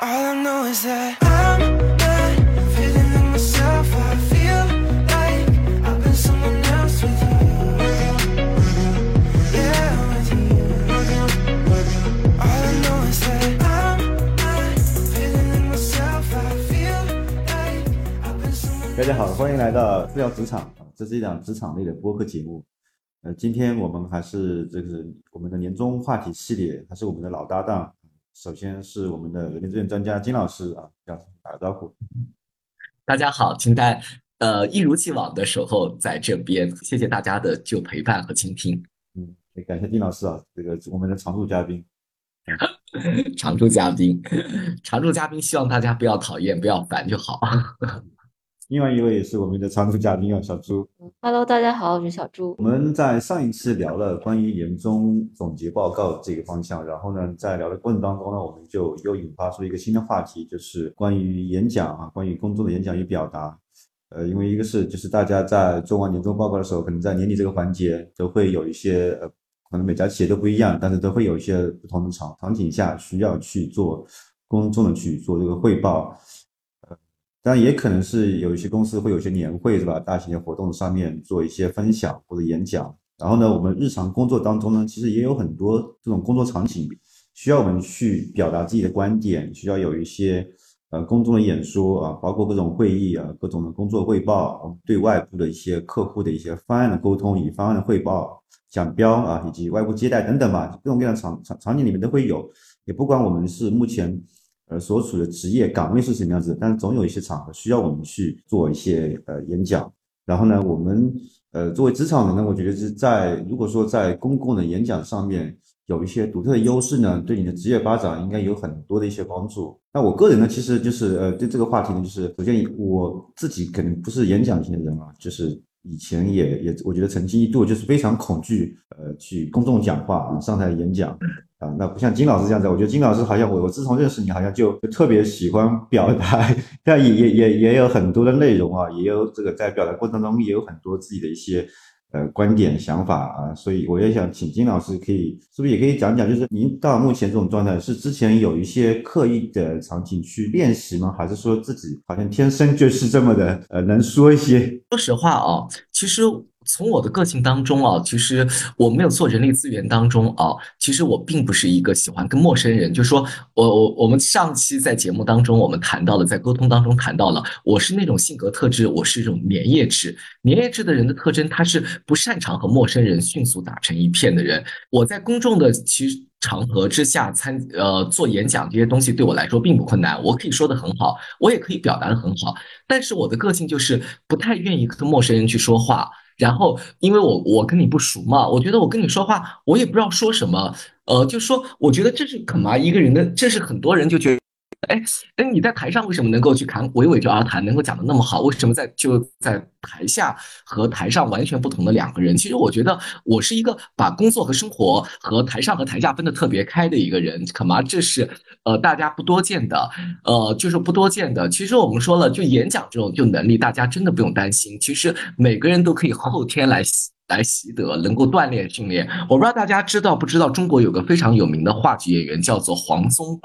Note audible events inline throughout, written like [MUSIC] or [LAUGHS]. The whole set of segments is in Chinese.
All I know is that I'm not feeling like myself. I feel like I've been someone else with you. Yeah, with you. All I know is that I'm not feeling like myself. I feel like I've been someone 大家好，欢迎来到自聊职场啊，这是一档职场类的播客节目。呃，今天我们还是这个我们的年终话题系列，还是我们的老搭档。首先是我们的人力资源专家金老师啊，要打个招呼。大家好，金丹，呃，一如既往的守候在这边，谢谢大家的就陪伴和倾听。嗯，也感谢金老师啊，这个我们的常驻嘉宾。[LAUGHS] 常驻嘉宾，常驻嘉宾，希望大家不要讨厌，不要烦就好。另外一位也是我们的常驻嘉宾啊，小朱。Hello，大家好，我是小朱我。们在上一次聊了关于年终总结报告这个方向，然后呢，在聊的过程当中呢，我们就又引发出一个新的话题，就是关于演讲啊，关于公众的演讲与表达。呃，因为一个是就是大家在做完年终报告的时候，可能在年底这个环节都会有一些呃，可能每家企业都不一样，但是都会有一些不同的场场景下需要去做公众的去做这个汇报。当然也可能是有一些公司会有一些年会是吧？大型的活动上面做一些分享或者演讲。然后呢，我们日常工作当中呢，其实也有很多这种工作场景需要我们去表达自己的观点，需要有一些呃公众的演说啊，包括各种会议啊，各种的工作汇报，对外部的一些客户的一些方案的沟通，以方案的汇报、讲标啊，以及外部接待等等吧，各种各样的场场场景里面都会有。也不管我们是目前呃所处的职业岗位是什么样子，但是总有一些场合需要我们去做一些呃演讲。然后呢，我们呃作为职场人呢，我觉得是在如果说在公共的演讲上面有一些独特的优势呢，对你的职业发展应该有很多的一些帮助。那我个人呢，其实就是呃对这个话题呢，就是首先我自己肯定不是演讲型的人啊，就是以前也也我觉得曾经一度就是非常恐惧呃去公众讲话啊上台演讲。啊，那不像金老师这样子，我觉得金老师好像我我自从认识你，好像就就特别喜欢表达，[LAUGHS] 但也也也也有很多的内容啊，也有这个在表达过程中也有很多自己的一些呃观点想法啊，所以我也想请金老师可以是不是也可以讲讲，就是您到目前这种状态，是之前有一些刻意的场景去练习吗？还是说自己好像天生就是这么的呃能说一些？说实话啊，其实从我的个性当中啊，其实我没有做人力资源当中啊，其实我并不是一个喜欢跟陌生人，就说我我我们上期在节目当中我们谈到了，在沟通当中谈到了，我是那种性格特质，我是一种粘液质，粘液质的人的特征，他是不擅长和陌生人迅速打成一片的人。我在公众的其实。场合之下参呃做演讲这些东西对我来说并不困难，我可以说的很好，我也可以表达的很好，但是我的个性就是不太愿意跟陌生人去说话。然后，因为我我跟你不熟嘛，我觉得我跟你说话，我也不知道说什么，呃，就说我觉得这是干嘛一个人的，这是很多人就觉得，哎哎，你在台上为什么能够去侃娓娓而谈，能够讲的那么好？为什么在就在台下和台上完全不同的两个人？其实我觉得我是一个把工作和生活和台上和台下分得特别开的一个人，可嘛这是呃大家不多见的，呃就是不多见的。其实我们说了，就演讲这种就能力，大家真的不用担心，其实每个人都可以后天来习来习得，能够锻炼训练。我不知道大家知道不知道，中国有个非常有名的话剧演员叫做黄宗。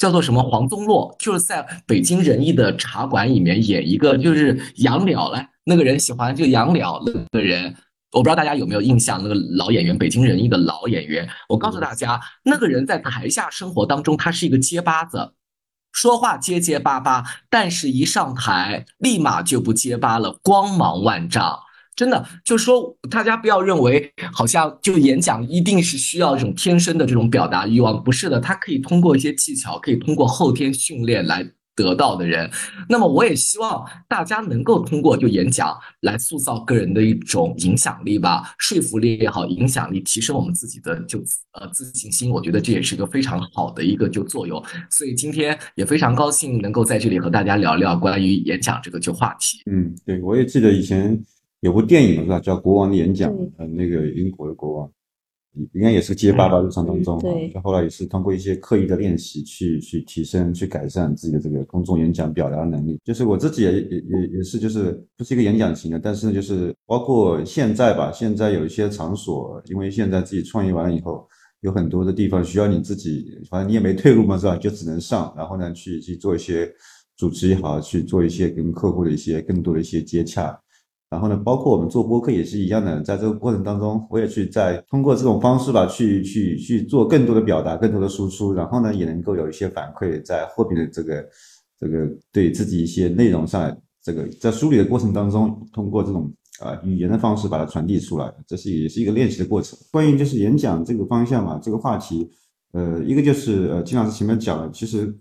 叫做什么？黄宗洛，就是在北京人艺的茶馆里面演一个，就是杨了嘞。那个人喜欢就杨了那个人，我不知道大家有没有印象，那个老演员，北京人艺的老演员。我告诉大家，那个人在台下生活当中，他是一个结巴子，说话结结巴巴，但是一上台立马就不结巴了，光芒万丈。真的，就是说，大家不要认为好像就演讲一定是需要这种天生的这种表达欲望，不是的，他可以通过一些技巧，可以通过后天训练来得到的人。那么，我也希望大家能够通过就演讲来塑造个人的一种影响力吧，说服力也好，影响力提升我们自己的就呃自信心。我觉得这也是一个非常好的一个就作用。所以今天也非常高兴能够在这里和大家聊聊关于演讲这个就话题。嗯，对，我也记得以前。有部电影是吧，叫《国王的演讲》，对呃，那个英国的国王，应该也是结巴吧，日常当中啊对，就后来也是通过一些刻意的练习去去提升、去改善自己的这个公众演讲表达能力。就是我自己也也也也是，就是不是一个演讲型的，但是呢，就是包括现在吧，现在有一些场所，因为现在自己创业完了以后，有很多的地方需要你自己，反正你也没退路嘛，是吧？就只能上，然后呢，去去做一些主持也好，去做一些跟客户的一些更多的一些接洽。然后呢，包括我们做播客也是一样的，在这个过程当中，我也去在通过这种方式吧，去去去做更多的表达，更多的输出，然后呢，也能够有一些反馈，在后面的这个这个对自己一些内容上，这个在梳理的过程当中，通过这种啊、语言的方式把它传递出来，这是也是一个练习的过程。关于就是演讲这个方向嘛，这个话题，呃，一个就是呃，金老师前面讲了，其实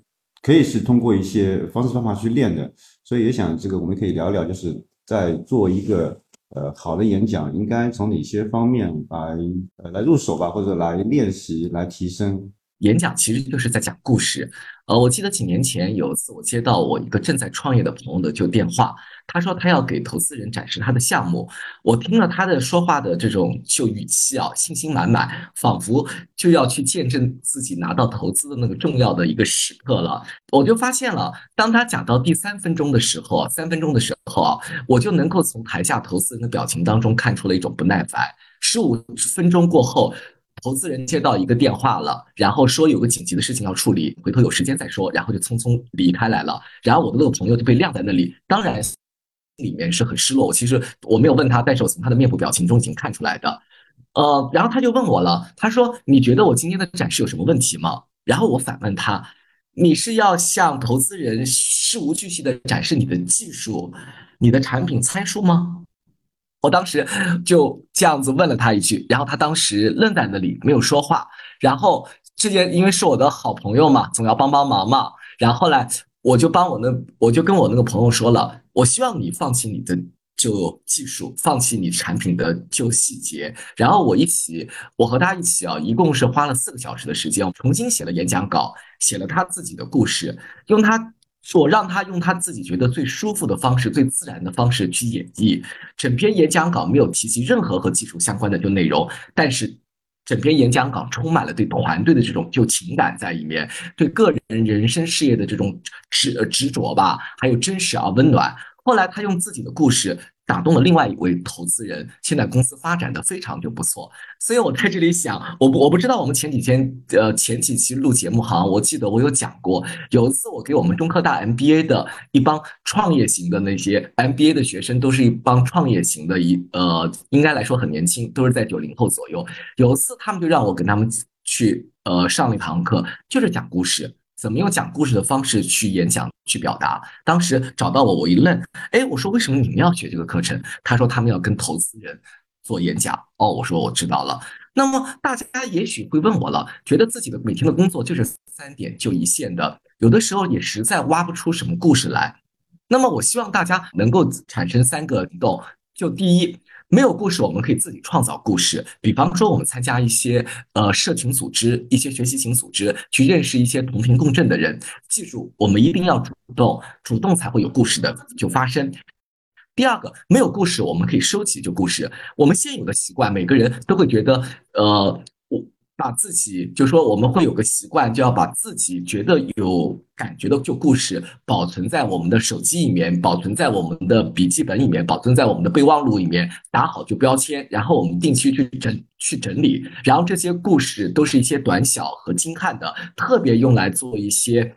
可以是通过一些方式方法去练的，所以也想这个我们可以聊一聊，就是在做一个呃好的演讲，应该从哪些方面来呃来入手吧，或者来练习来提升。演讲其实就是在讲故事。呃，我记得几年前有一次，我接到我一个正在创业的朋友的就电话，他说他要给投资人展示他的项目。我听了他的说话的这种就语气啊，信心满满，仿佛就要去见证自己拿到投资的那个重要的一个时刻了。我就发现了，当他讲到第三分钟的时候，三分钟的时候啊，我就能够从台下投资人的表情当中看出了一种不耐烦。十五分钟过后。投资人接到一个电话了，然后说有个紧急的事情要处理，回头有时间再说，然后就匆匆离开来了。然后我的那个朋友就被晾在那里，当然里面是很失落。我其实我没有问他，但是我从他的面部表情中已经看出来的。呃，然后他就问我了，他说：“你觉得我今天的展示有什么问题吗？”然后我反问他：“你是要向投资人事无巨细的展示你的技术、你的产品参数吗？”我当时就这样子问了他一句，然后他当时愣在那里没有说话。然后这件因为是我的好朋友嘛，总要帮帮忙嘛。然后后来我就帮我那我就跟我那个朋友说了，我希望你放弃你的旧技术，放弃你产品的旧细节。然后我一起，我和他一起啊，一共是花了四个小时的时间，重新写了演讲稿，写了他自己的故事，用他。我让他用他自己觉得最舒服的方式、最自然的方式去演绎。整篇演讲稿没有提及任何和技术相关的就内容，但是整篇演讲稿充满了对团队的这种就情感在里面，对个人人生事业的这种执执着吧，还有真实而温暖。后来他用自己的故事。打动了另外一位投资人，现在公司发展的非常就不错，所以我在这里想，我不我不知道我们前几天呃前几期录节目哈，我记得我有讲过，有一次我给我们中科大 MBA 的一帮创业型的那些 MBA 的学生，都是一帮创业型的，一呃应该来说很年轻，都是在九零后左右。有一次他们就让我跟他们去呃上了一堂课，就是讲故事。怎么用讲故事的方式去演讲、去表达？当时找到我，我一愣，哎，我说为什么你们要学这个课程？他说他们要跟投资人做演讲。哦，我说我知道了。那么大家也许会问我了，觉得自己的每天的工作就是三点就一线的，有的时候也实在挖不出什么故事来。那么我希望大家能够产生三个动，就第一。没有故事，我们可以自己创造故事。比方说，我们参加一些呃社群组织、一些学习型组织，去认识一些同频共振的人。记住，我们一定要主动，主动才会有故事的就发生。第二个，没有故事，我们可以收集就故事。我们现有的习惯，每个人都会觉得，呃。把自己就说我们会有个习惯，就要把自己觉得有感觉的旧故事保存在我们的手机里面，保存在我们的笔记本里面，保存在我们的备忘录里面，打好就标签，然后我们定期去整去整理，然后这些故事都是一些短小和精悍的，特别用来做一些。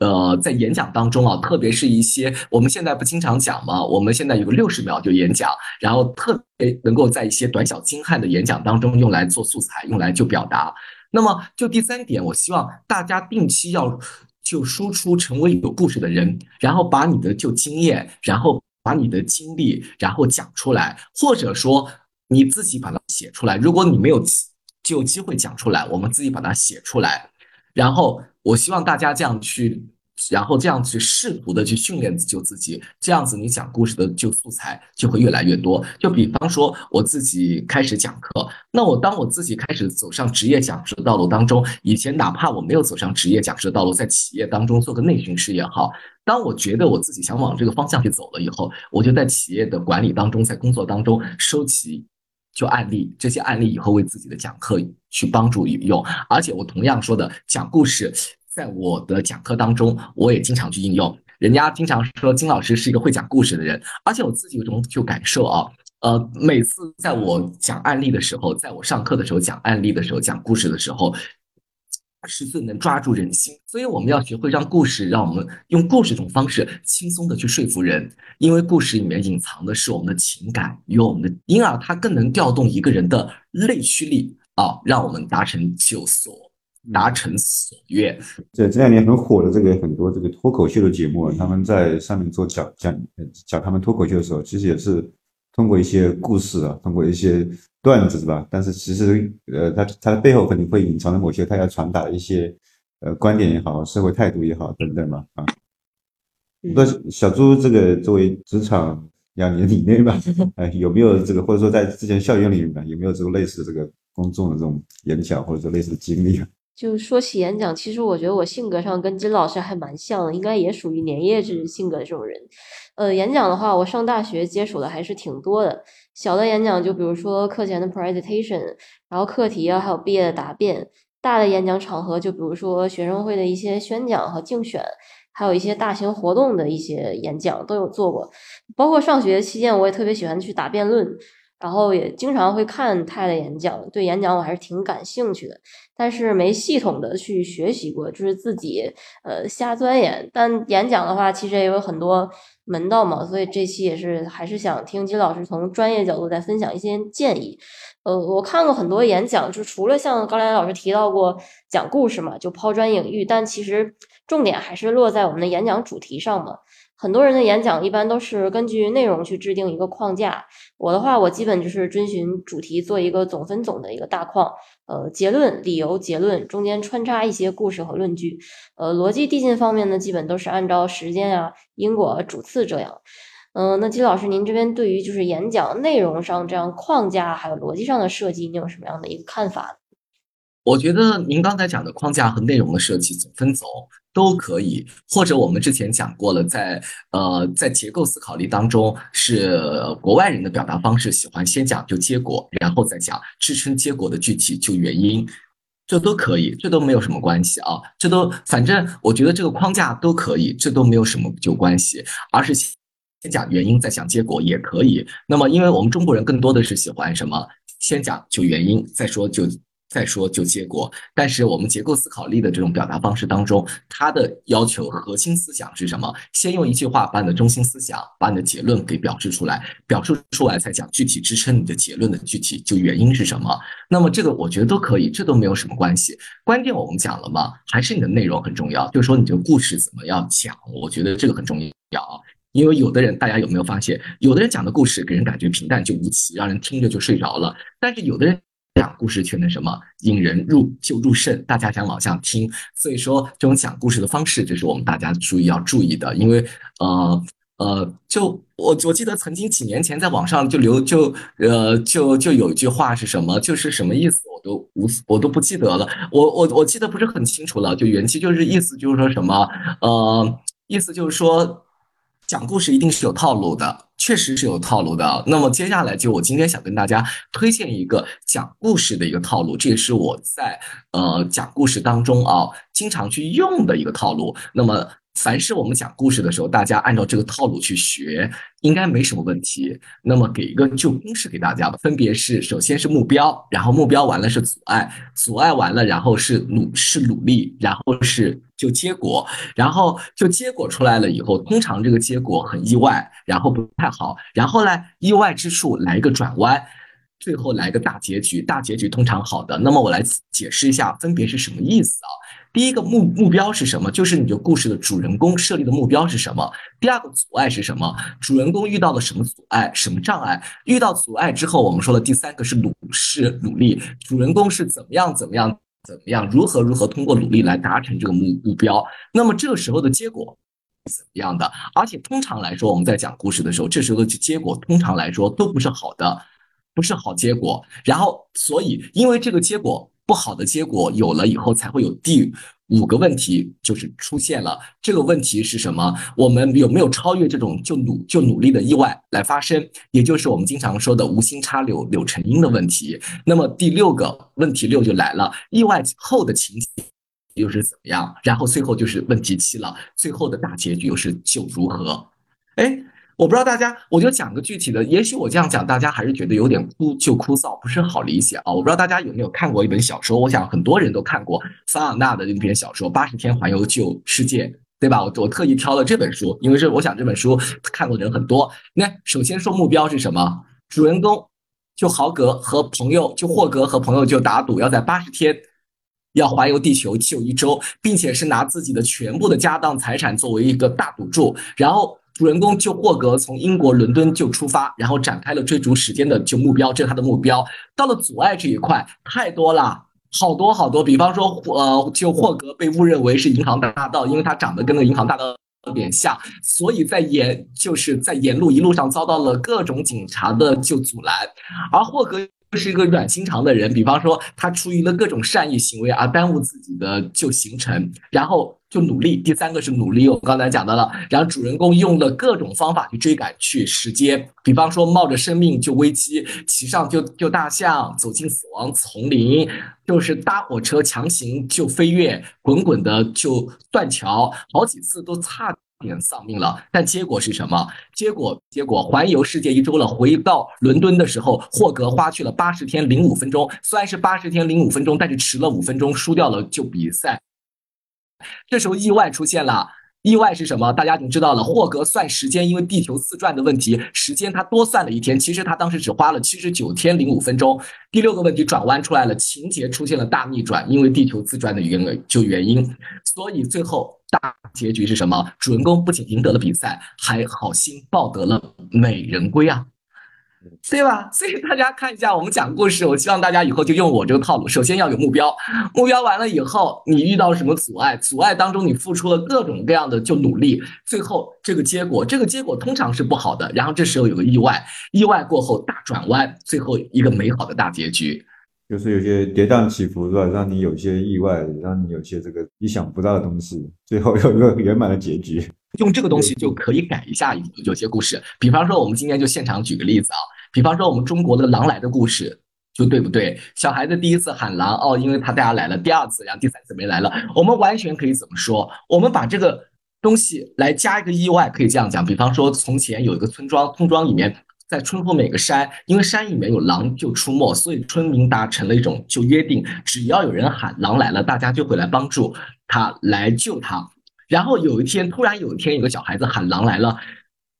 呃，在演讲当中啊，特别是一些我们现在不经常讲吗？我们现在有个六十秒就演讲，然后特别能够在一些短小精悍的演讲当中用来做素材，用来就表达。那么就第三点，我希望大家定期要就输出成为有故事的人，然后把你的就经验，然后把你的经历，然后讲出来，或者说你自己把它写出来。如果你没有就机会讲出来，我们自己把它写出来。然后，我希望大家这样去，然后这样去试图的去训练就自己，这样子你讲故事的就素材就会越来越多。就比方说，我自己开始讲课，那我当我自己开始走上职业讲师的道路当中，以前哪怕我没有走上职业讲师的道路，在企业当中做个内训师也好，当我觉得我自己想往这个方向去走了以后，我就在企业的管理当中，在工作当中收集。就案例，这些案例以后为自己的讲课去帮助应用，而且我同样说的讲故事，在我的讲课当中，我也经常去应用。人家经常说金老师是一个会讲故事的人，而且我自己有种就感受啊，呃，每次在我讲案例的时候，在我上课的时候讲案例的时候，讲故事的时候，是最能抓住人心。所以我们要学会让故事，让我们用故事这种方式轻松的去说服人，因为故事里面隐藏的是我们的情感与我们的，因而它更能调动一个人的内驱力啊，让我们达成就所达成所愿。这这两年很火的这个很多这个脱口秀的节目啊，他们在上面做讲讲讲他们脱口秀的时候，其实也是通过一些故事啊，通过一些段子是吧？但是其实呃，它它的背后肯定会隐藏着某些他要传达的一些呃观点也好，社会态度也好等等嘛啊。那小朱这个作为职场两年以内吧，[LAUGHS] 哎，有没有这个或者说在之前校园里面有没有这个类似这个公众的这种演讲或者说类似的经历啊？就说起演讲，其实我觉得我性格上跟金老师还蛮像的，应该也属于粘液质性格的这种人。呃，演讲的话，我上大学接触的还是挺多的。小的演讲就比如说课前的 presentation，然后课题啊，还有毕业的答辩。大的演讲场合就比如说学生会的一些宣讲和竞选，还有一些大型活动的一些演讲都有做过。包括上学期间，我也特别喜欢去打辩论。然后也经常会看泰的演讲，对演讲我还是挺感兴趣的，但是没系统的去学习过，就是自己呃瞎钻研。但演讲的话，其实也有很多门道嘛，所以这期也是还是想听金老师从专业角度再分享一些建议。呃，我看过很多演讲，就除了像刚才老师提到过讲故事嘛，就抛砖引玉，但其实重点还是落在我们的演讲主题上嘛。很多人的演讲一般都是根据内容去制定一个框架。我的话，我基本就是遵循主题做一个总分总的一个大框。呃，结论、理由、结论中间穿插一些故事和论据。呃，逻辑递进方面呢，基本都是按照时间啊、因果、主次这样。嗯，那金老师，您这边对于就是演讲内容上这样框架还有逻辑上的设计，你有什么样的一个看法？我觉得您刚才讲的框架和内容的设计总分总都可以，或者我们之前讲过了，在呃在结构思考力当中，是国外人的表达方式，喜欢先讲就结果，然后再讲支撑结果的具体就原因，这都可以，这都没有什么关系啊，这都反正我觉得这个框架都可以，这都没有什么就关系，而是先讲原因再讲结果也可以。那么，因为我们中国人更多的是喜欢什么，先讲就原因，再说就。再说就结果，但是我们结构思考力的这种表达方式当中，它的要求核心思想是什么？先用一句话把你的中心思想、把你的结论给表示出来，表述出来再讲具体支撑你的结论的具体就原因是什么。那么这个我觉得都可以，这都没有什么关系。关键我们讲了嘛，还是你的内容很重要，就是说你这个故事怎么样讲，我觉得这个很重要啊。因为有的人，大家有没有发现，有的人讲的故事给人感觉平淡就无奇，让人听着就睡着了，但是有的人。讲故事却能什么引人入就入胜，大家想往下听。所以说，这种讲故事的方式，这是我们大家注意要注意的。因为呃呃，就我我记得曾经几年前在网上就留就呃就就有一句话是什么，就是什么意思我都无我都不记得了。我我我记得不是很清楚了。就原期就是意思就是说什么呃意思就是说。讲故事一定是有套路的，确实是有套路的。那么接下来就我今天想跟大家推荐一个讲故事的一个套路，这也是我在呃讲故事当中啊经常去用的一个套路。那么。凡是我们讲故事的时候，大家按照这个套路去学，应该没什么问题。那么给一个就公式给大家吧，分别是：首先是目标，然后目标完了是阻碍，阻碍完了然后是努是努力，然后是就结果，然后就结果出来了以后，通常这个结果很意外，然后不太好，然后呢意外之处来一个转弯，最后来个大结局，大结局通常好的。那么我来解释一下分别是什么意思啊？第一个目目标是什么？就是你的故事的主人公设立的目标是什么？第二个阻碍是什么？主人公遇到了什么阻碍、什么障碍？遇到阻碍之后，我们说了第三个是努是努力，主人公是怎么样怎么样怎么样，如何如何通过努力来达成这个目目标？那么这个时候的结果怎么样的？而且通常来说，我们在讲故事的时候，这时候的结果通常来说都不是好的，不是好结果。然后，所以因为这个结果。不好的结果有了以后，才会有第五个问题，就是出现了。这个问题是什么？我们有没有超越这种就努就努力的意外来发生？也就是我们经常说的无心插柳柳成荫的问题。那么第六个问题六就来了，意外后的情节又是怎么样？然后最后就是问题七了，最后的大结局又是就如何？哎。我不知道大家，我就讲个具体的，也许我这样讲，大家还是觉得有点枯就枯燥，不是好理解啊。我不知道大家有没有看过一本小说，我想很多人都看过桑塔纳的那篇小说《八十天环游旧世界》，对吧？我我特意挑了这本书，因为这我想这本书看过的人很多。那首先说目标是什么？主人公就豪格和朋友，就霍格和朋友就打赌，要在八十天要环游地球就一周，并且是拿自己的全部的家当财产作为一个大赌注，然后。主人公就霍格从英国伦敦就出发，然后展开了追逐时间的就目标，这是他的目标。到了阻碍这一块，太多了，好多好多。比方说，呃，就霍格被误认为是银行大盗，因为他长得跟那银行大盗有点像，所以在沿就是在沿路一路上遭到了各种警察的就阻拦，而霍格又。是一个软心肠的人，比方说他出于了各种善意行为而耽误自己的就行程，然后就努力。第三个是努力，我们刚才讲到了，然后主人公用了各种方法去追赶去时间，比方说冒着生命就危机骑上就就大象走进死亡丛林，就是搭火车强行就飞跃，滚滚的就断桥，好几次都差。点丧命了，但结果是什么？结果结果环游世界一周了，回到伦敦的时候，霍格花去了八十天零五分钟，虽然是八十天零五分钟，但是迟了五分钟，输掉了就比赛。[LAUGHS] 这时候意外出现了。意外是什么？大家已经知道了。霍格算时间，因为地球自转的问题，时间他多算了一天。其实他当时只花了七十九天零五分钟。第六个问题转弯出来了，情节出现了大逆转，因为地球自转的原就原因。所以最后大结局是什么？主人公不仅赢得了比赛，还好心抱得了美人归啊！对吧？所以大家看一下，我们讲故事，我希望大家以后就用我这个套路。首先要有目标，目标完了以后，你遇到什么阻碍？阻碍当中你付出了各种各样的就努力，最后这个结果，这个结果通常是不好的。然后这时候有个意外，意外过后大转弯，最后一个美好的大结局。就是有些跌宕起伏，是吧？让你有些意外，让你有些这个意想不到的东西，最后有一个圆满的结局。用这个东西就可以改一下有些故事，比方说我们今天就现场举个例子啊，比方说我们中国的狼来的故事，就对不对？小孩子第一次喊狼哦，因为他大家来了，第二次，然后第三次没来了，我们完全可以怎么说？我们把这个东西来加一个意外，可以这样讲，比方说从前有一个村庄，村庄里面在村后每个山，因为山里面有狼就出没，所以村民达成了一种就约定，只要有人喊狼来了，大家就会来帮助他来救他。然后有一天，突然有一天，有个小孩子喊狼来了，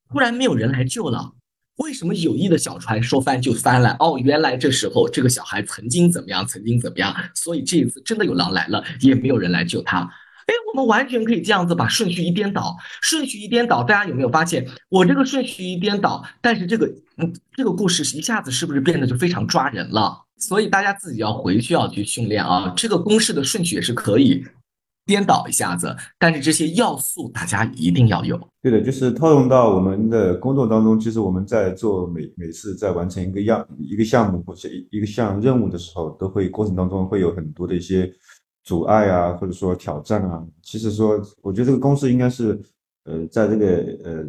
突然没有人来救了。为什么有意的小船说翻就翻了？哦，原来这时候这个小孩曾经怎么样，曾经怎么样，所以这一次真的有狼来了，也没有人来救他。哎，我们完全可以这样子把顺序一颠倒，顺序一颠倒，大家有没有发现？我这个顺序一颠倒，但是这个嗯，这个故事一下子是不是变得就非常抓人了？所以大家自己要回去要去训练啊，这个公式的顺序也是可以。颠倒一下子，但是这些要素大家一定要有。对的，就是套用到我们的工作当中。其实我们在做每每次在完成一个样一个项目或者一一个项任务的时候，都会过程当中会有很多的一些阻碍啊，或者说挑战啊。其实说，我觉得这个公式应该是呃，在这个呃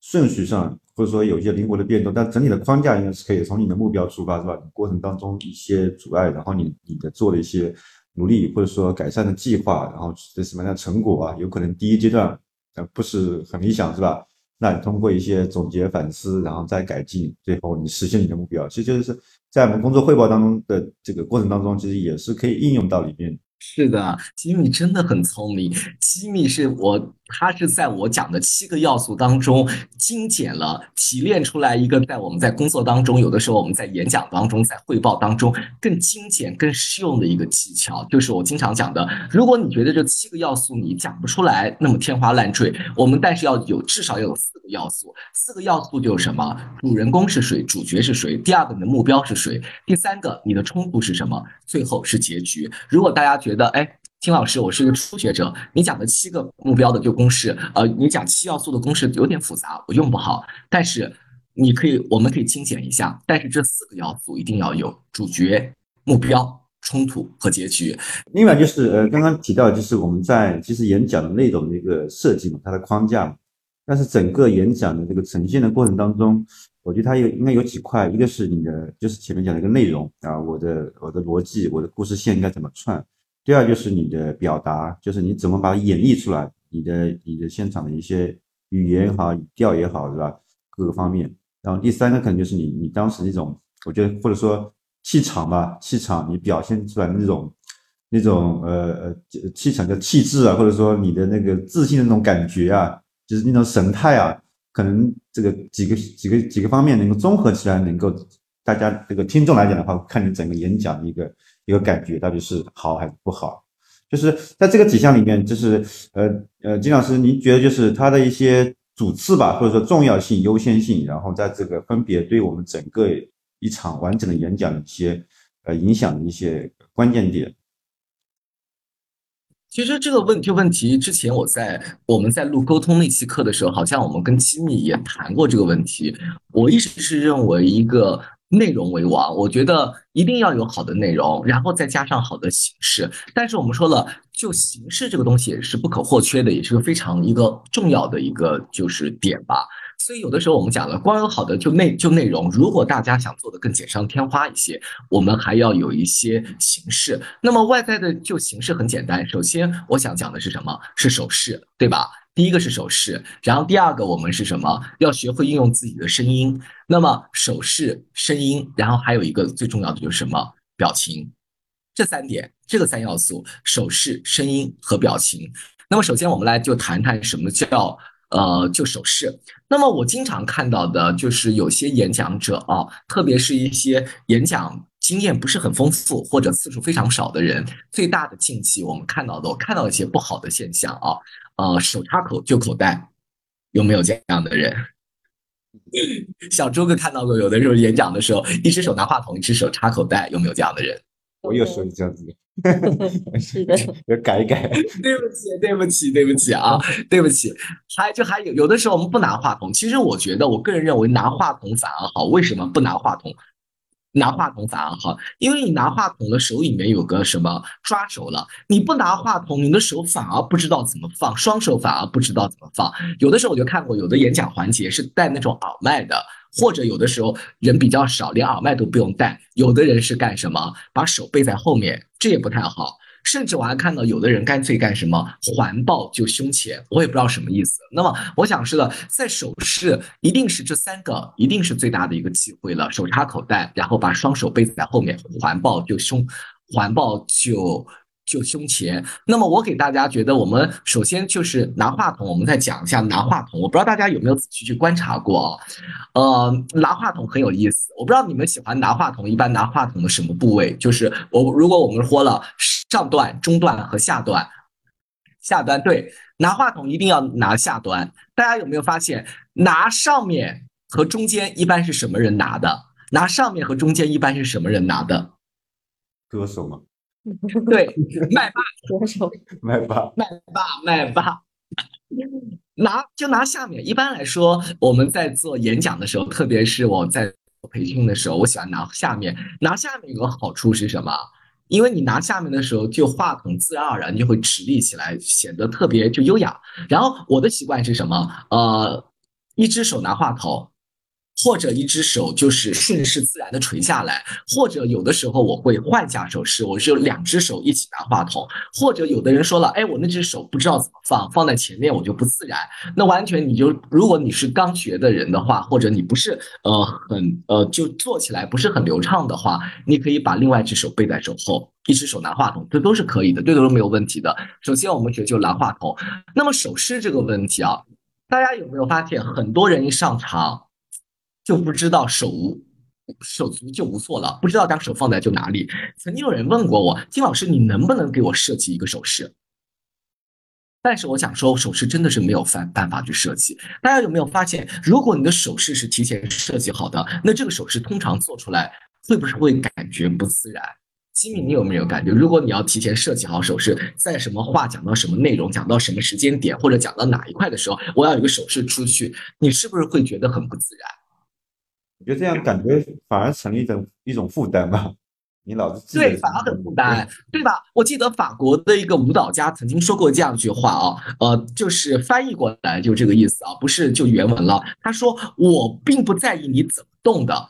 顺序上，或者说有一些灵活的变动，但整体的框架应该是可以从你的目标出发，是吧？过程当中一些阻碍，然后你你的做的一些。努力或者说改善的计划，然后取得什么样的成果啊？有可能第一阶段呃不是很理想，是吧？那你通过一些总结反思，然后再改进，最后你实现你的目标。其实就是在我们工作汇报当中的这个过程当中，其实也是可以应用到里面。是的，吉米真的很聪明。吉米是我，他是在我讲的七个要素当中精简了、提炼出来一个，在我们在工作当中，有的时候我们在演讲当中、在汇报当中更精简、更适用的一个技巧，就是我经常讲的。如果你觉得这七个要素你讲不出来，那么天花乱坠。我们但是要有至少要有四个要素，四个要素就是什么？主人公是谁？主角是谁？第二个你的目标是谁？第三个你的冲突是什么？最后是结局。如果大家觉得哎，听老师，我是一个初学者，你讲的七个目标的就公式，呃，你讲七要素的公式有点复杂，我用不好。但是你可以，我们可以精简一下。但是这四个要素一定要有：主角、目标、冲突和结局。另外就是呃，刚刚提到就是我们在其实演讲的内容的一个设计嘛，它的框架嘛。但是整个演讲的这个呈现的过程当中，我觉得它有应该有几块，一个是你的就是前面讲的一个内容啊，我的我的逻辑，我的故事线应该怎么串。第二就是你的表达，就是你怎么把它演绎出来，你的你的现场的一些语言也好，语调也好，是吧？各个方面。然后第三个可能就是你你当时那种，我觉得或者说气场吧，气场你表现出来的那种那种呃呃气场的气质啊，或者说你的那个自信的那种感觉啊，就是那种神态啊，可能这个几个几个几个方面能够综合起来，能够大家这个听众来讲的话，看你整个演讲的一个一个感觉到底是好还是不好。就是在这个几项里面，就是呃呃，金老师，您觉得就是它的一些主次吧，或者说重要性、优先性，然后在这个分别对我们整个一场完整的演讲一些呃影响的一些关键点。其实这个问这问题之前我在我们在录沟通那期课的时候，好像我们跟机密也谈过这个问题。我一直是认为一个内容为王，我觉得一定要有好的内容，然后再加上好的形式。但是我们说了，就形式这个东西是不可或缺的，也是个非常一个重要的一个就是点吧。所以有的时候我们讲了，光有好的就内就内容，如果大家想做的更锦上添花一些，我们还要有一些形式。那么外在的就形式很简单，首先我想讲的是什么？是手势，对吧？第一个是手势，然后第二个我们是什么？要学会运用自己的声音。那么手势、声音，然后还有一个最重要的就是什么？表情。这三点，这个三要素：手势、声音和表情。那么首先我们来就谈谈什么叫呃就手势。那么我经常看到的就是有些演讲者啊，特别是一些演讲经验不是很丰富或者次数非常少的人，最大的禁忌我们看到的，我看到一些不好的现象啊，呃，手插口就口袋，有没有这样的人？[LAUGHS] 小朱哥看到过，有的时候演讲的时候，一只手拿话筒，一只手插口袋，有没有这样的人？[LAUGHS] 我有时候是这样子的，是的，[LAUGHS] 要改一改。对不起，对不起，对不起啊，对不起。还就还有有的时候我们不拿话筒，其实我觉得，我个人认为拿话筒反而好。为什么不拿话筒？拿话筒反而好，因为你拿话筒的手里面有个什么抓手了，你不拿话筒，你的手反而不知道怎么放，双手反而不知道怎么放。有的时候我就看过，有的演讲环节是戴那种耳麦的，或者有的时候人比较少，连耳麦都不用戴。有的人是干什么？把手背在后面，这也不太好。甚至我还看到有的人干脆干什么环抱就胸前，我也不知道什么意思。那么我想是的，在手势一定是这三个，一定是最大的一个机会了。手插口袋，然后把双手背在后面，环抱就胸，环抱就就胸前。那么我给大家觉得，我们首先就是拿话筒，我们再讲一下拿话筒。我不知道大家有没有仔细去观察过啊？呃，拿话筒很有意思。我不知道你们喜欢拿话筒，一般拿话筒的什么部位？就是我如果我们说了。上段、中段和下段，下端对，拿话筒一定要拿下端。大家有没有发现，拿上面和中间一般是什么人拿的？拿上面和中间一般是什么人拿的？歌手吗？对，麦霸 [LAUGHS] [LAUGHS] 左手，麦霸，麦霸，麦霸。拿就拿下面。一般来说，我们在做演讲的时候，特别是我在培训的时候，我喜欢拿下面。拿下面有个好处是什么？因为你拿下面的时候，就话筒自然而然就会直立起来，显得特别就优雅。然后我的习惯是什么？呃，一只手拿话筒。或者一只手就是顺势自然的垂下来，或者有的时候我会换下手势，我是有两只手一起拿话筒，或者有的人说了，哎，我那只手不知道怎么放，放在前面我就不自然。那完全你就，如果你是刚学的人的话，或者你不是呃很呃就做起来不是很流畅的话，你可以把另外一只手背在手后，一只手拿话筒，这都是可以的，这都是没有问题的。首先我们学就拿话筒，那么手势这个问题啊，大家有没有发现很多人一上场？就不知道手无手足就无措了，不知道将手放在就哪里。曾经有人问过我，金老师，你能不能给我设计一个手势？但是我想说，手势真的是没有办办法去设计。大家有没有发现，如果你的手势是提前设计好的，那这个手势通常做出来会不会感觉不自然？金米，你有没有感觉，如果你要提前设计好手势，在什么话讲到什么内容，讲到什么时间点，或者讲到哪一块的时候，我要有个手势出去，你是不是会觉得很不自然？我觉得这样感觉反而成了一种一种负担吧。你老是对，反而很负担，对吧？我记得法国的一个舞蹈家曾经说过这样一句话啊，呃，就是翻译过来就这个意思啊，不是就原文了。他说：“我并不在意你怎么动的，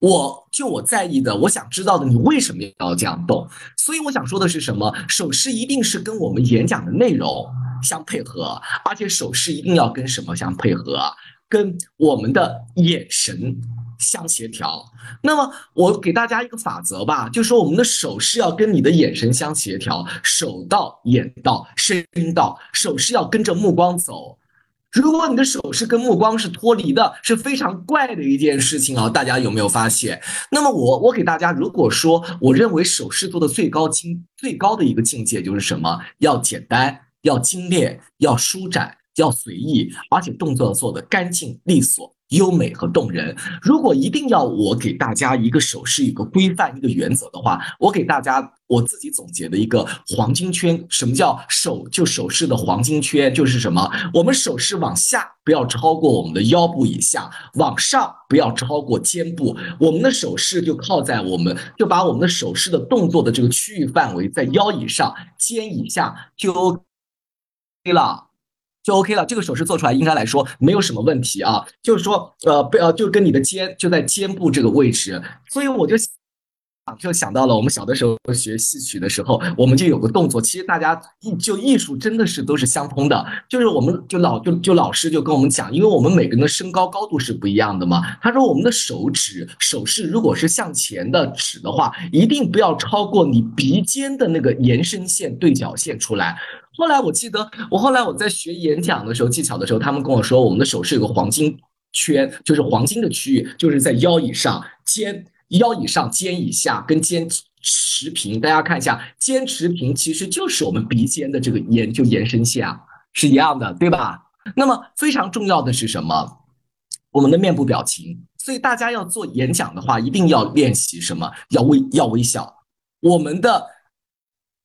我就我在意的，我想知道的，你为什么要这样动？所以我想说的是什么？手势一定是跟我们演讲的内容相配合，而且手势一定要跟什么相配合？”跟我们的眼神相协调。那么我给大家一个法则吧，就说我们的手势要跟你的眼神相协调，手到眼到身到，手是要跟着目光走。如果你的手势跟目光是脱离的，是非常怪的一件事情啊！大家有没有发现？那么我我给大家，如果说我认为手势做的最高境最高的一个境界就是什么？要简单，要精炼，要舒展，要随意，而且动作要做的干净利索。优美和动人。如果一定要我给大家一个手势、一个规范、一个原则的话，我给大家我自己总结的一个黄金圈。什么叫手？就手势的黄金圈就是什么？我们手势往下不要超过我们的腰部以下，往上不要超过肩部。我们的手势就靠在我们，就把我们的手势的动作的这个区域范围在腰以上、肩以下就 OK 了。就 OK 了，这个手势做出来应该来说没有什么问题啊。就是说，呃，不要就跟你的肩就在肩部这个位置，所以我就想就想到了我们小的时候学戏曲的时候，我们就有个动作。其实大家艺就艺术真的是都是相通的，就是我们就老就就老师就跟我们讲，因为我们每个人的身高高度是不一样的嘛。他说我们的手指手势如果是向前的指的话，一定不要超过你鼻尖的那个延伸线对角线出来。后来我记得，我后来我在学演讲的时候技巧的时候，他们跟我说，我们的手是有个黄金圈，就是黄金的区域，就是在腰以上、肩腰以上、肩以下跟肩持平。大家看一下，肩持平其实就是我们鼻尖的这个延就延伸线啊，是一样的，对吧？那么非常重要的是什么？我们的面部表情。所以大家要做演讲的话，一定要练习什么？要微要微笑。我们的。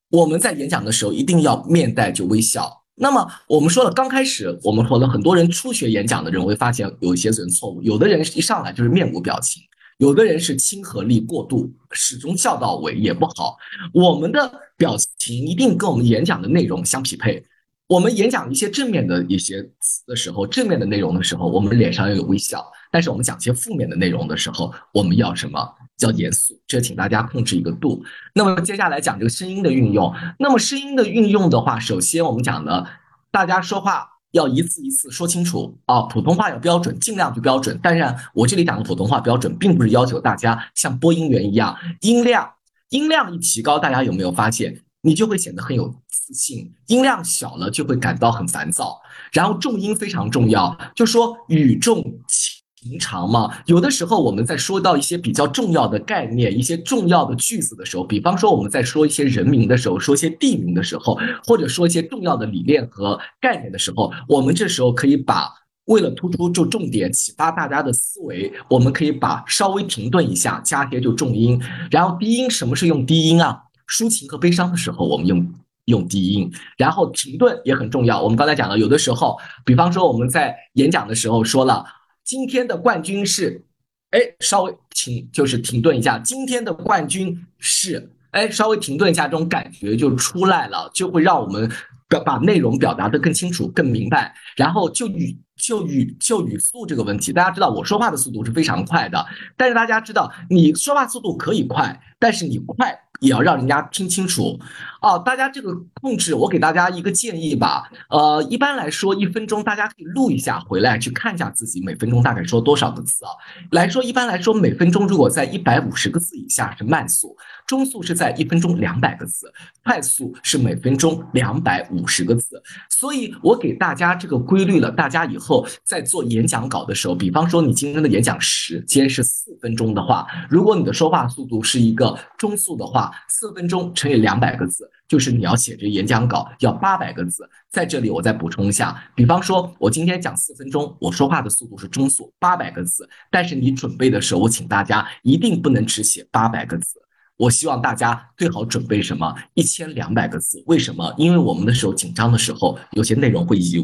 我们在演讲的时候一定要面带着微笑。那么我们说了，刚开始我们说了，很多人初学演讲的人会发现有一些人错误，有的人一上来就是面无表情，有的人是亲和力过度，始终笑到尾也不好。我们的表情一定跟我们演讲的内容相匹配。我们演讲一些正面的一些词的时候，正面的内容的时候，我们脸上要有微笑；但是我们讲一些负面的内容的时候，我们要什么？叫严肃，这请大家控制一个度。那么接下来讲这个声音的运用。那么声音的运用的话，首先我们讲的，大家说话要一字一字说清楚啊，普通话要标准，尽量就标准。当然，我这里讲的普通话标准，并不是要求大家像播音员一样，音量音量一提高，大家有没有发现，你就会显得很有自信？音量小了就会感到很烦躁。然后重音非常重要，就说语重轻。平常嘛，有的时候我们在说到一些比较重要的概念、一些重要的句子的时候，比方说我们在说一些人名的时候、说一些地名的时候，或者说一些重要的理念和概念的时候，我们这时候可以把为了突出就重点、启发大家的思维，我们可以把稍微停顿一下，加些就重音，然后低音什么是用低音啊？抒情和悲伤的时候，我们用用低音，然后停顿也很重要。我们刚才讲了，有的时候，比方说我们在演讲的时候说了。今天的冠军是，哎，稍微停，就是停顿一下。今天的冠军是，哎，稍微停顿一下，这种感觉就出来了，就会让我们表把内容表达的更清楚、更明白。然后就语就语就语速这个问题，大家知道我说话的速度是非常快的，但是大家知道你说话速度可以快，但是你快。也要让人家听清楚，哦，大家这个控制，我给大家一个建议吧。呃，一般来说，一分钟大家可以录一下，回来去看一下自己每分钟大概说多少个字啊。来说，一般来说，每分钟如果在一百五十个字以下是慢速，中速是在一分钟两百个字，快速是每分钟两百五十个字。所以我给大家这个规律了，大家以后在做演讲稿的时候，比方说你今天的演讲时间是四分钟的话，如果你的说话速度是一个中速的话，四分钟乘以两百个字，就是你要写这演讲稿要八百个字。在这里我再补充一下，比方说我今天讲四分钟，我说话的速度是中速八百个字，但是你准备的时候，我请大家一定不能只写八百个字，我希望大家最好准备什么一千两百个字。为什么？因为我们的时候紧张的时候，有些内容会遗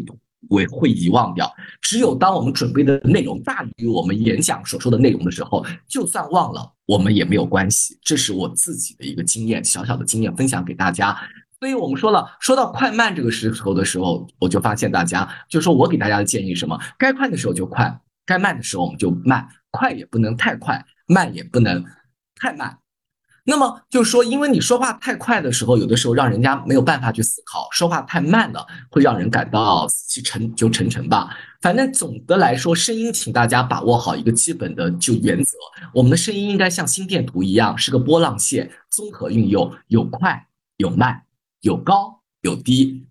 会会遗忘掉。只有当我们准备的内容大于我们演讲所说的内容的时候，就算忘了。我们也没有关系，这是我自己的一个经验，小小的经验分享给大家。所以我们说了，说到快慢这个时候的时候，我就发现大家，就说我给大家的建议什么？该快的时候就快，该慢的时候我们就慢，快也不能太快，慢也不能太慢。那么就是说，因为你说话太快的时候，有的时候让人家没有办法去思考；说话太慢了，会让人感到死气沉就沉沉吧。反正总的来说，声音，请大家把握好一个基本的就原则：我们的声音应该像心电图一样，是个波浪线，综合运用，有快有慢，有高有低。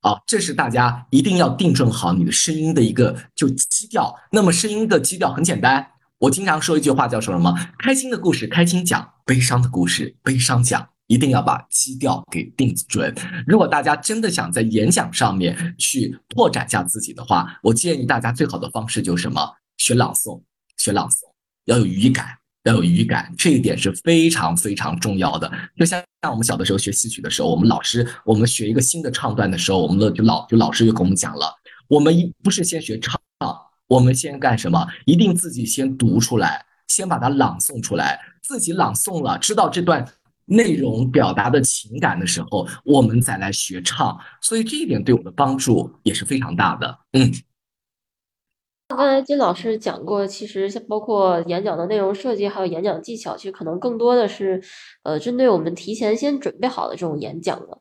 啊，这是大家一定要定准好你的声音的一个就基调。那么声音的基调很简单。我经常说一句话叫什么？开心的故事开心讲，悲伤的故事悲伤讲，一定要把基调给定准。如果大家真的想在演讲上面去拓展下自己的话，我建议大家最好的方式就是什么？学朗诵，学朗诵，要有语感，要有语感，这一点是非常非常重要的。就像像我们小的时候学戏曲的时候，我们老师我们学一个新的唱段的时候，我们的就老就老师就跟我们讲了，我们一不是先学唱。我们先干什么？一定自己先读出来，先把它朗诵出来。自己朗诵了，知道这段内容表达的情感的时候，我们再来学唱。所以这一点对我的帮助也是非常大的。嗯，刚才金老师讲过，其实像包括演讲的内容设计，还有演讲技巧，其实可能更多的是，呃，针对我们提前先准备好的这种演讲的。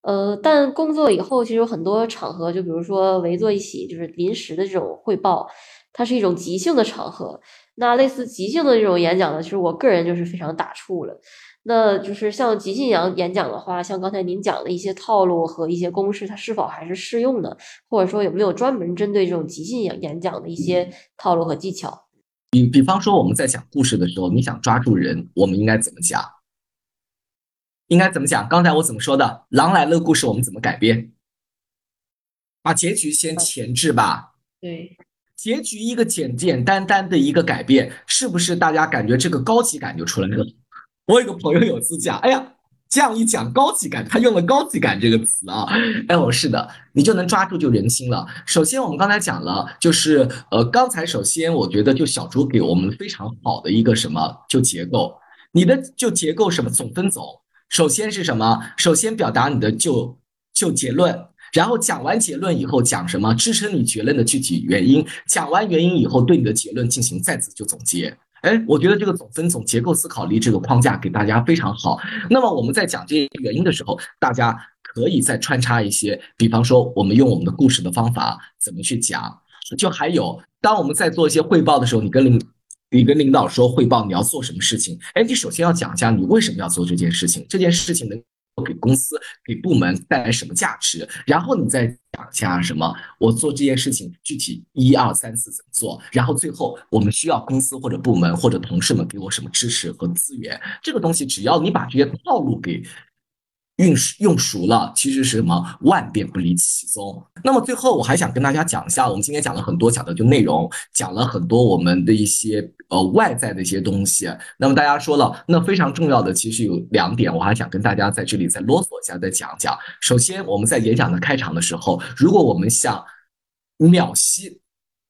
呃，但工作以后，其实有很多场合，就比如说围坐一起，就是临时的这种汇报，它是一种即兴的场合。那类似即兴的这种演讲呢，其实我个人就是非常打怵了。那就是像即兴演演讲的话，像刚才您讲的一些套路和一些公式，它是否还是适用的？或者说有没有专门针对这种即兴演演讲的一些套路和技巧？比比方说我们在讲故事的时候，你想抓住人，我们应该怎么讲？应该怎么讲？刚才我怎么说的？狼来了故事我们怎么改编？把结局先前置吧。对，结局一个简简单单的一个改变，是不是大家感觉这个高级感就出来了？我有个朋友有次讲，哎呀，这样一讲高级感，他用了高级感这个词啊。哎，我是的，你就能抓住就人心了。首先我们刚才讲了，就是呃，刚才首先我觉得就小朱给我们非常好的一个什么就结构，你的就结构什么总分总。首先是什么？首先表达你的就就结论，然后讲完结论以后讲什么？支撑你结论的具体原因。讲完原因以后，对你的结论进行再次就总结。哎，我觉得这个总分总结构思考力这个框架给大家非常好。那么我们在讲这些原因的时候，大家可以再穿插一些，比方说我们用我们的故事的方法怎么去讲。就还有，当我们在做一些汇报的时候，你跟领。你跟领导说汇报你要做什么事情，哎，你首先要讲一下你为什么要做这件事情，这件事情能给公司、给部门带来什么价值，然后你再讲一下什么，我做这件事情具体一二三四怎么做，然后最后我们需要公司或者部门或者同事们给我什么支持和资源，这个东西只要你把这些套路给。用用熟了，其实是什么万变不离其宗。那么最后我还想跟大家讲一下，我们今天讲了很多，讲的就内容，讲了很多我们的一些呃外在的一些东西。那么大家说了，那非常重要的其实有两点，我还想跟大家在这里再啰嗦一下，再讲讲。首先我们在演讲的开场的时候，如果我们想秒吸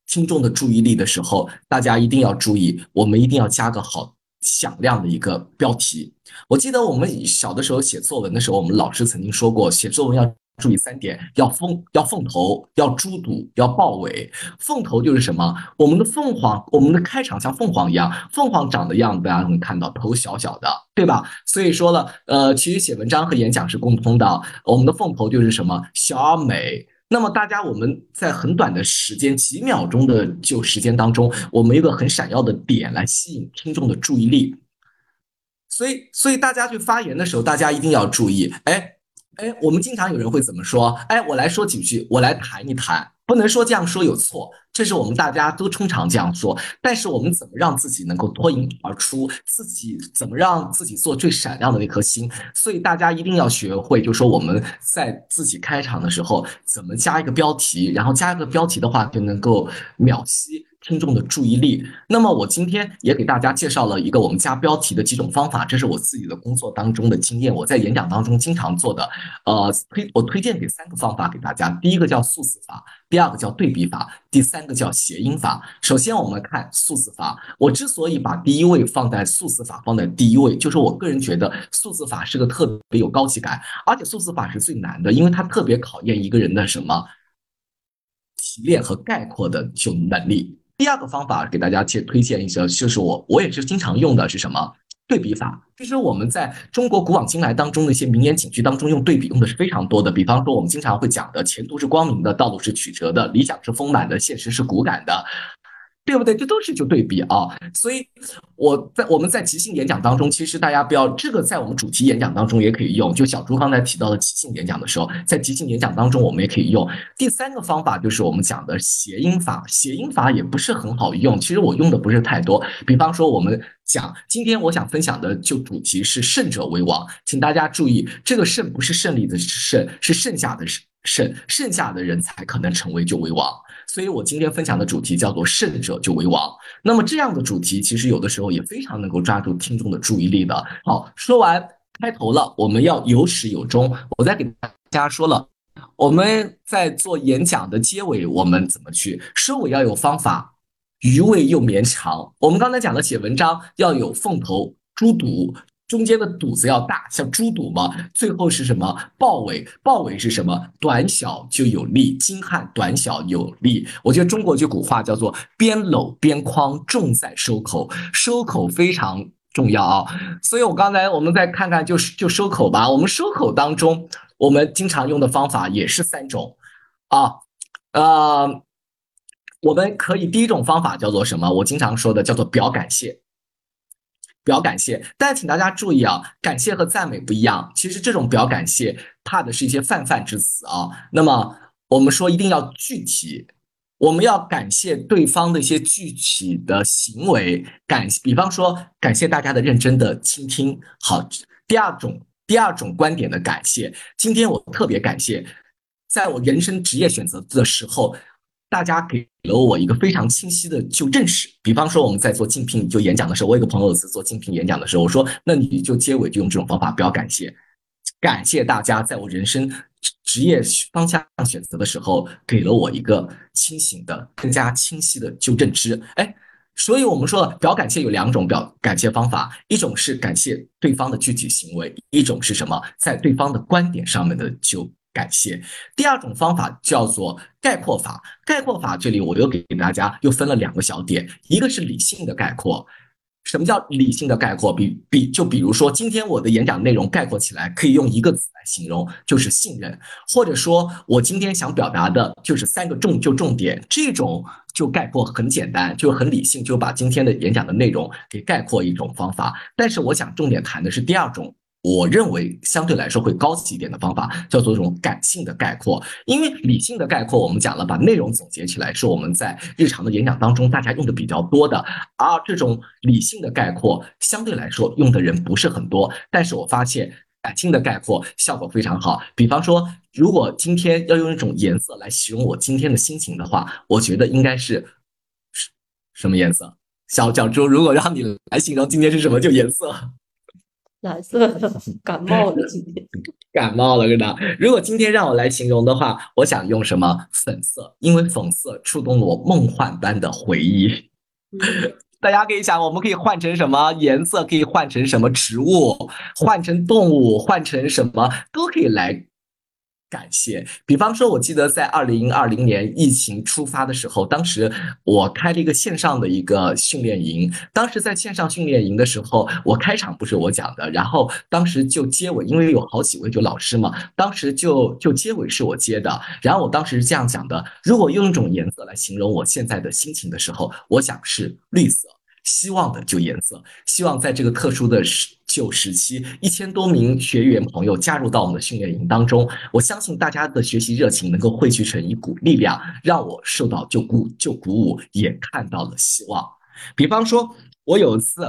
听众的注意力的时候，大家一定要注意，我们一定要加个好。响亮的一个标题。我记得我们小的时候写作文的时候，我们老师曾经说过，写作文要注意三点：要凤要凤头，要猪肚，要豹尾。凤头就是什么？我们的凤凰，我们的开场像凤凰一样，凤凰长的样子大家能看到，头小小的，对吧？所以说了，呃，其实写文章和演讲是共通的。我们的凤头就是什么？小而美。那么大家，我们在很短的时间，几秒钟的就时间当中，我们一个很闪耀的点来吸引听众的注意力。所以，所以大家去发言的时候，大家一定要注意。哎，哎，我们经常有人会怎么说？哎，我来说几句，我来谈一谈。不能说这样说有错，这是我们大家都通常这样做。但是我们怎么让自己能够脱颖而出？自己怎么让自己做最闪亮的那颗星？所以大家一定要学会，就说我们在自己开场的时候怎么加一个标题，然后加一个标题的话就能够秒吸。听众的注意力。那么我今天也给大家介绍了一个我们加标题的几种方法，这是我自己的工作当中的经验，我在演讲当中经常做的。呃，推我推荐给三个方法给大家，第一个叫数字法，第二个叫对比法，第三个叫谐音法。首先我们看数字法，我之所以把第一位放在数字法放在第一位，就是我个人觉得数字法是个特别有高级感，而且数字法是最难的，因为它特别考验一个人的什么提炼和概括的就能力。第二个方法给大家去推荐一下，就是我我也是经常用的是什么？对比法。其实我们在中国古往今来当中的一些名言警句当中，用对比用的是非常多的。比方说，我们经常会讲的“前途是光明的，道路是曲折的，理想是丰满的，现实是骨感的”。对不对？这都是就对比啊，所以我在我们在即兴演讲当中，其实大家不要这个在我们主题演讲当中也可以用。就小朱刚才提到的即兴演讲的时候，在即兴演讲当中我们也可以用。第三个方法就是我们讲的谐音法，谐音法也不是很好用，其实我用的不是太多。比方说我们讲今天我想分享的就主题是胜者为王，请大家注意，这个胜不是胜利的胜，是剩下的胜，剩下的人才可能成为就为王。所以我今天分享的主题叫做“胜者就为王”。那么这样的主题，其实有的时候也非常能够抓住听众的注意力的。好，说完开头了，我们要有始有终。我再给大家说了，我们在做演讲的结尾，我们怎么去收尾？要有方法，余味又绵长。我们刚才讲的写文章要有凤头猪肚。中间的肚子要大，像猪肚嘛。最后是什么？豹尾，豹尾是什么？短小就有力，精悍短小有力。我觉得中国句古话叫做“边搂边框，重在收口”，收口非常重要啊。所以我刚才我们再看看，就是就收口吧。我们收口当中，我们经常用的方法也是三种啊。呃，我们可以第一种方法叫做什么？我经常说的叫做表感谢。表感谢，但请大家注意啊，感谢和赞美不一样。其实这种表感谢怕的是一些泛泛之词啊。那么我们说一定要具体，我们要感谢对方的一些具体的行为，感比方说感谢大家的认真的倾听。好，第二种第二种观点的感谢，今天我特别感谢，在我人生职业选择的时候。大家给给了我一个非常清晰的就认识，比方说我们在做竞聘就演讲的时候，我有个朋友在做竞聘演讲的时候，我说那你就结尾就用这种方法表感谢，感谢大家在我人生职业方向选择的时候给了我一个清醒的、更加清晰的就认知。哎，所以我们说表感谢有两种表感谢方法，一种是感谢对方的具体行为，一种是什么在对方的观点上面的就。感谢。第二种方法叫做概括法。概括法这里我又给大家又分了两个小点，一个是理性的概括。什么叫理性的概括？比比就比如说，今天我的演讲内容概括起来可以用一个词来形容，就是信任。或者说我今天想表达的就是三个重就重点，这种就概括很简单，就很理性，就把今天的演讲的内容给概括一种方法。但是我想重点谈的是第二种。我认为相对来说会高级一点的方法叫做这种感性的概括，因为理性的概括我们讲了，把内容总结起来是我们在日常的演讲当中大家用的比较多的，而这种理性的概括相对来说用的人不是很多。但是我发现感性的概括效果非常好。比方说，如果今天要用一种颜色来形容我今天的心情的话，我觉得应该是什么颜色？小小猪，如果让你来形容今天是什么就颜色。蓝色的，感冒了今天。[LAUGHS] 感冒了，真的。如果今天让我来形容的话，我想用什么？粉色，因为粉色触动了我梦幻般的回忆。[LAUGHS] 大家可以想，我们可以换成什么颜色？可以换成什么植物？换成动物？换成什么都可以来。感谢，比方说，我记得在二零二零年疫情出发的时候，当时我开了一个线上的一个训练营。当时在线上训练营的时候，我开场不是我讲的，然后当时就结尾，因为有好几位就老师嘛，当时就就结尾是我接的。然后我当时是这样讲的：如果用一种颜色来形容我现在的心情的时候，我想是绿色。希望的就颜色，希望在这个特殊的时旧时期，一千多名学员朋友加入到我们的训练营当中，我相信大家的学习热情能够汇聚成一股力量，让我受到就鼓就鼓舞，也看到了希望。比方说，我有一次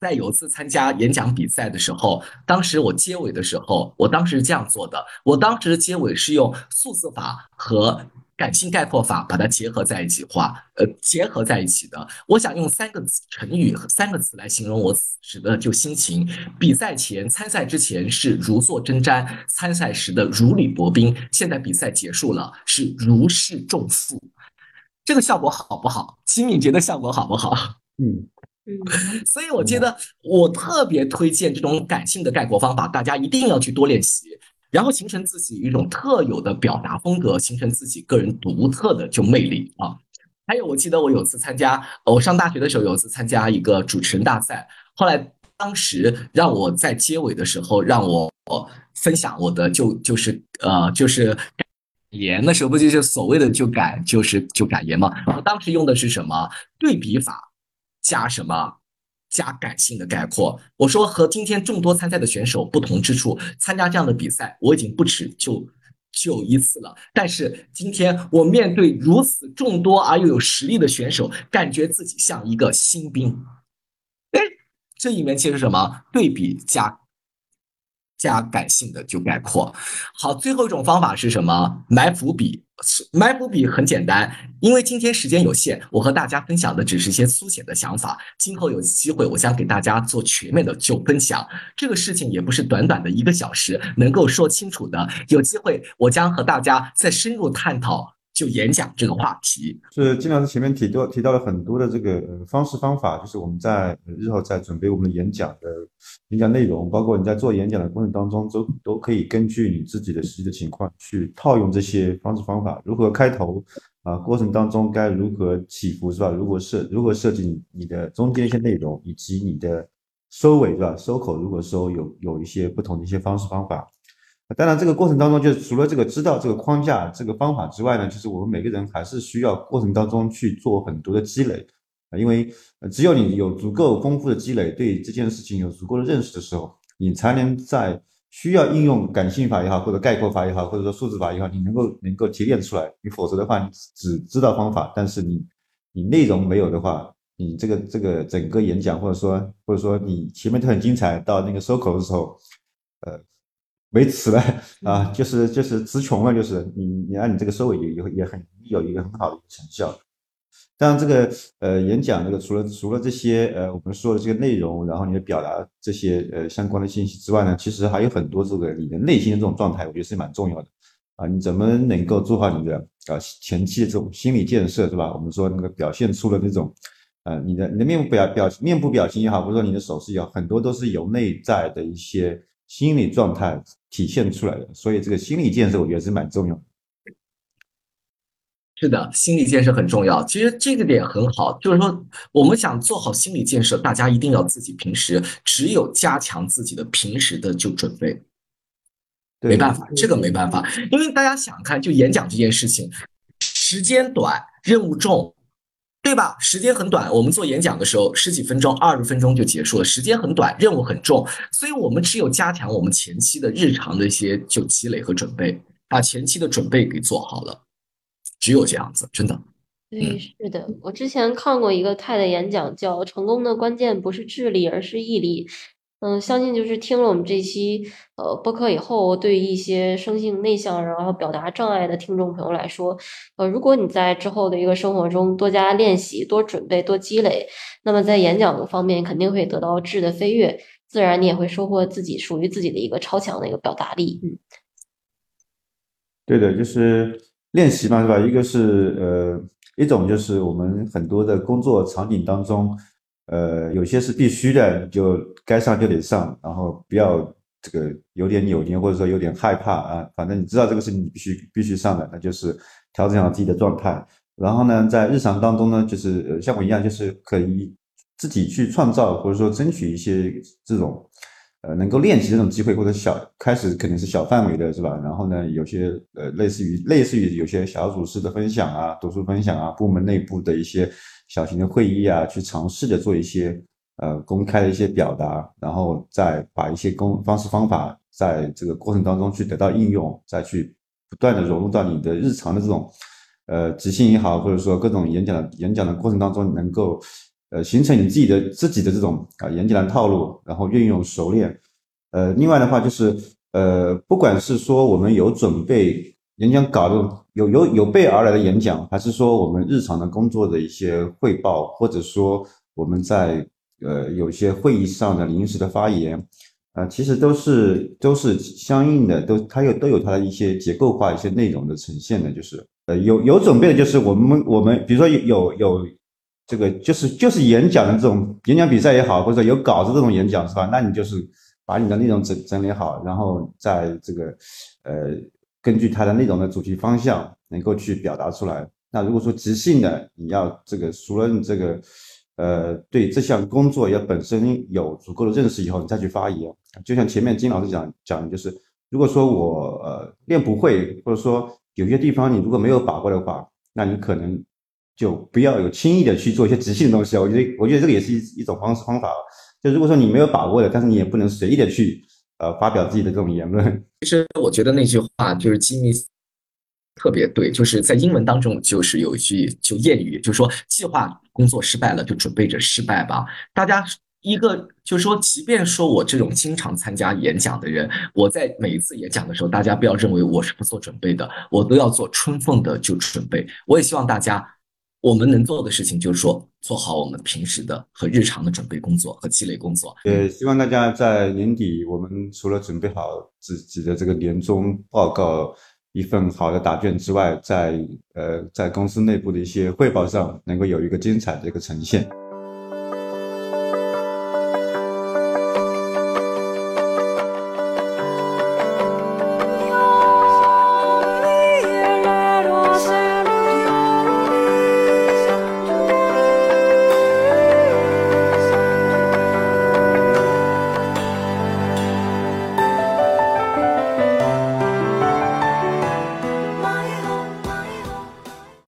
在有一次参加演讲比赛的时候，当时我结尾的时候，我当时是这样做的，我当时的结尾是用数字法和。感性概括法把它结合在一起话，呃，结合在一起的。我想用三个成语和三个词来形容我此时的就心情。比赛前、参赛之前是如坐针毡，参赛时的如履薄冰。现在比赛结束了，是如释重负。这个效果好不好？金敏觉得效果好不好？嗯嗯，所以我觉得我特别推荐这种感性的概括方法，大家一定要去多练习。然后形成自己一种特有的表达风格，形成自己个人独特的就魅力啊。还有，我记得我有次参加，我上大学的时候有次参加一个主持人大赛，后来当时让我在结尾的时候让我分享我的就就是呃就是感言，那时候不就是所谓的就感就是就感言嘛？我当时用的是什么对比法加什么？加感性的概括。我说和今天众多参赛的选手不同之处，参加这样的比赛我已经不止就就一次了。但是今天我面对如此众多而又有实力的选手，感觉自己像一个新兵。哎，[LAUGHS] 这里面其实什么对比加加感性的就概括。好，最后一种方法是什么？埋伏笔。埋伏笔很简单，因为今天时间有限，我和大家分享的只是一些粗浅的想法。今后有机会，我将给大家做全面的就分享。这个事情也不是短短的一个小时能够说清楚的。有机会，我将和大家再深入探讨。就演讲这个话题，是金老师前面提到提到了很多的这个方式方法，就是我们在日后在准备我们的演讲的演讲内容，包括你在做演讲的过程当中，都都可以根据你自己的实际的情况去套用这些方式方法。如何开头啊？过程当中该如何起伏是吧？如何设如何设计你的中间一些内容，以及你的收尾是吧？收口如何收，有有一些不同的一些方式方法。当然，这个过程当中，就是除了这个知道这个框架、这个方法之外呢，就是我们每个人还是需要过程当中去做很多的积累啊，因为只有你有足够丰富的积累，对这件事情有足够的认识的时候，你才能在需要应用感性法也好，或者概括法也好，或者说数字法也好，你能够能够提炼出来。你否则的话，你只知道方法，但是你你内容没有的话，你这个这个整个演讲或者说或者说你前面都很精彩，到那个收口的时候，呃。没词了啊，就是就是词穷了，就是你你按你这个收尾也也也很有一个很好的成效。当然，这个呃演讲这个除了除了这些呃我们说的这个内容，然后你的表达这些呃相关的信息之外呢，其实还有很多这个你的内心的这种状态，我觉得是蛮重要的啊。你怎么能够做好你的啊前期的这种心理建设，是吧？我们说那个表现出了那种呃你的你的面部表表面部表情也好，或者说你的手势也好，很多都是由内在的一些。心理状态体现出来的，所以这个心理建设我觉得是蛮重要的。是的，心理建设很重要。其实这个点很好，就是说我们想做好心理建设，大家一定要自己平时只有加强自己的平时的就准备。没办法，这个没办法，因为大家想看，就演讲这件事情，时间短，任务重。对吧？时间很短，我们做演讲的时候十几分钟、二十分钟就结束了，时间很短，任务很重，所以我们只有加强我们前期的日常的一些就积累和准备，把前期的准备给做好了，只有这样子，真的。对，是的，我之前看过一个泰的演讲，叫“成功的关键不是智力，而是毅力”。嗯，相信就是听了我们这期呃播客以后，对一些生性内向然后表达障碍的听众朋友来说，呃，如果你在之后的一个生活中多加练习、多准备、多积累，那么在演讲方面肯定会得到质的飞跃，自然你也会收获自己属于自己的一个超强的一个表达力。嗯，对的，就是练习嘛，是吧？一个是呃，一种就是我们很多的工作场景当中。呃，有些是必须的，就该上就得上，然后不要这个有点扭捏，或者说有点害怕啊。反正你知道这个是你必须必须上的，那就是调整好自己的状态。然后呢，在日常当中呢，就是呃像我一样，就是可以自己去创造，或者说争取一些这种呃能够练习这种机会，或者小开始肯定是小范围的，是吧？然后呢，有些呃类似于类似于有些小组式的分享啊，读书分享啊，部门内部的一些。小型的会议啊，去尝试着做一些呃公开的一些表达，然后再把一些公方式方法在这个过程当中去得到应用，再去不断的融入到你的日常的这种呃即兴也好，或者说各种演讲的演讲的过程当中，能够呃形成你自己的自己的这种啊演讲的套路，然后运用熟练。呃，另外的话就是呃，不管是说我们有准备。演讲稿的有有有备而来的演讲，还是说我们日常的工作的一些汇报，或者说我们在呃有些会议上的临时的发言，啊，其实都是都是相应的，都它有都有它的一些结构化一些内容的呈现的，就是呃有有准备的，就是我们我们比如说有有这个就是就是演讲的这种演讲比赛也好，或者有稿子这种演讲是吧？那你就是把你的内容整整理好，然后在这个呃。根据它的内容的主题方向，能够去表达出来。那如果说即兴的，你要这个除了你这个，呃对这项工作要本身有足够的认识以后，你再去发言。就像前面金老师讲讲的，就是如果说我呃练不会，或者说有些地方你如果没有把握的话，那你可能就不要有轻易的去做一些即兴的东西。我觉得我觉得这个也是一一种方式方法。就如果说你没有把握的，但是你也不能随意的去呃发表自己的这种言论。其实我觉得那句话就是吉米特别对，就是在英文当中就是有一句就谚语，就是说计划工作失败了，就准备着失败吧。大家一个就是说，即便说我这种经常参加演讲的人，我在每一次演讲的时候，大家不要认为我是不做准备的，我都要做充分的就准备。我也希望大家。我们能做的事情就是说，做好我们平时的和日常的准备工作和积累工作。也希望大家在年底，我们除了准备好自己的这个年终报告一份好的答卷之外，在呃在公司内部的一些汇报上，能够有一个精彩的一个呈现。